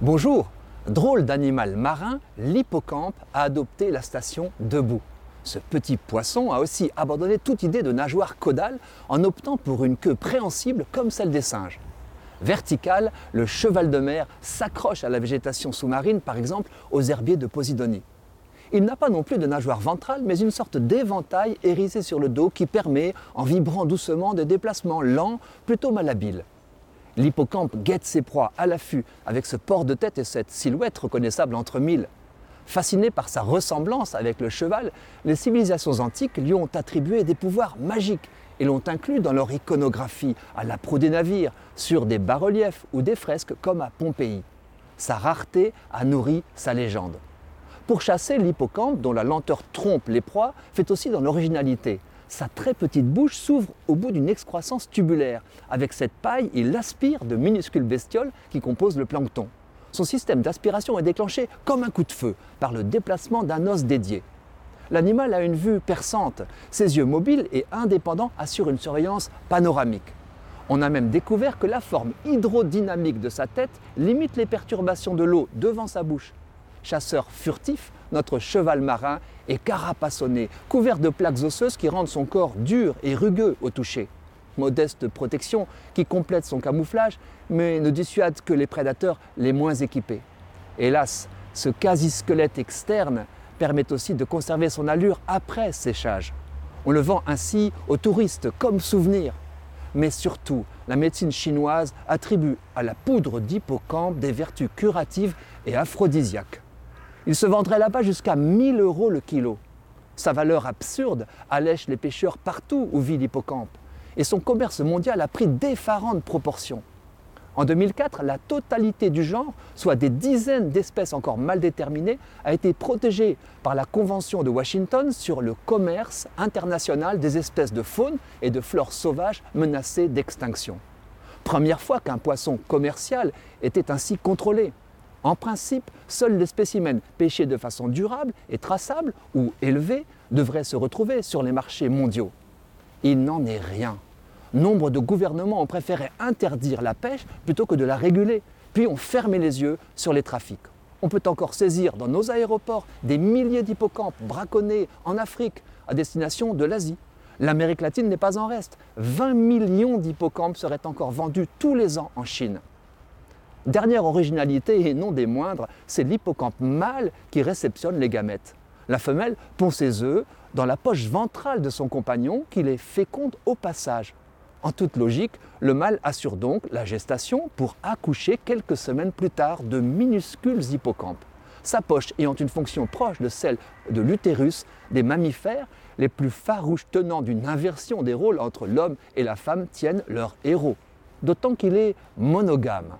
Bonjour Drôle d'animal marin, l'hippocampe a adopté la station debout. Ce petit poisson a aussi abandonné toute idée de nageoire caudale en optant pour une queue préhensible comme celle des singes. Vertical, le cheval de mer s'accroche à la végétation sous-marine, par exemple aux herbiers de Posidonie. Il n'a pas non plus de nageoire ventrale, mais une sorte d'éventail hérissé sur le dos qui permet, en vibrant doucement, des déplacements lents, plutôt malhabiles. L'hippocampe guette ses proies à l'affût avec ce port de tête et cette silhouette reconnaissable entre mille. Fasciné par sa ressemblance avec le cheval, les civilisations antiques lui ont attribué des pouvoirs magiques et l'ont inclus dans leur iconographie, à la proue des navires, sur des bas-reliefs ou des fresques comme à Pompéi. Sa rareté a nourri sa légende. Pour chasser, l'hippocampe, dont la lenteur trompe les proies, fait aussi dans l'originalité. Sa très petite bouche s'ouvre au bout d'une excroissance tubulaire. Avec cette paille, il aspire de minuscules bestioles qui composent le plancton. Son système d'aspiration est déclenché comme un coup de feu par le déplacement d'un os dédié. L'animal a une vue perçante. Ses yeux mobiles et indépendants assurent une surveillance panoramique. On a même découvert que la forme hydrodynamique de sa tête limite les perturbations de l'eau devant sa bouche chasseur furtif, notre cheval marin est carapassonné, couvert de plaques osseuses qui rendent son corps dur et rugueux au toucher. Modeste protection qui complète son camouflage, mais ne dissuade que les prédateurs les moins équipés. Hélas, ce quasi-squelette externe permet aussi de conserver son allure après séchage. On le vend ainsi aux touristes comme souvenir. Mais surtout, la médecine chinoise attribue à la poudre d'hippocampe des vertus curatives et aphrodisiaques. Il se vendrait là-bas jusqu'à 1000 euros le kilo. Sa valeur absurde allèche les pêcheurs partout où vit l'hippocampe. Et son commerce mondial a pris d'effarantes proportions. En 2004, la totalité du genre, soit des dizaines d'espèces encore mal déterminées, a été protégée par la Convention de Washington sur le commerce international des espèces de faune et de flore sauvages menacées d'extinction. Première fois qu'un poisson commercial était ainsi contrôlé. En principe, seuls les spécimens pêchés de façon durable et traçable ou élevés devraient se retrouver sur les marchés mondiaux. Il n'en est rien. Nombre de gouvernements ont préféré interdire la pêche plutôt que de la réguler, puis ont fermé les yeux sur les trafics. On peut encore saisir dans nos aéroports des milliers d'hippocampes braconnés en Afrique à destination de l'Asie. L'Amérique latine n'est pas en reste. 20 millions d'hippocampes seraient encore vendus tous les ans en Chine. Dernière originalité et non des moindres, c'est l'hippocampe mâle qui réceptionne les gamètes. La femelle pond ses œufs dans la poche ventrale de son compagnon qui les féconde au passage. En toute logique, le mâle assure donc la gestation pour accoucher quelques semaines plus tard de minuscules hippocampes. Sa poche ayant une fonction proche de celle de l'utérus des mammifères, les plus farouches tenants d'une inversion des rôles entre l'homme et la femme tiennent leur héros. D'autant qu'il est monogame.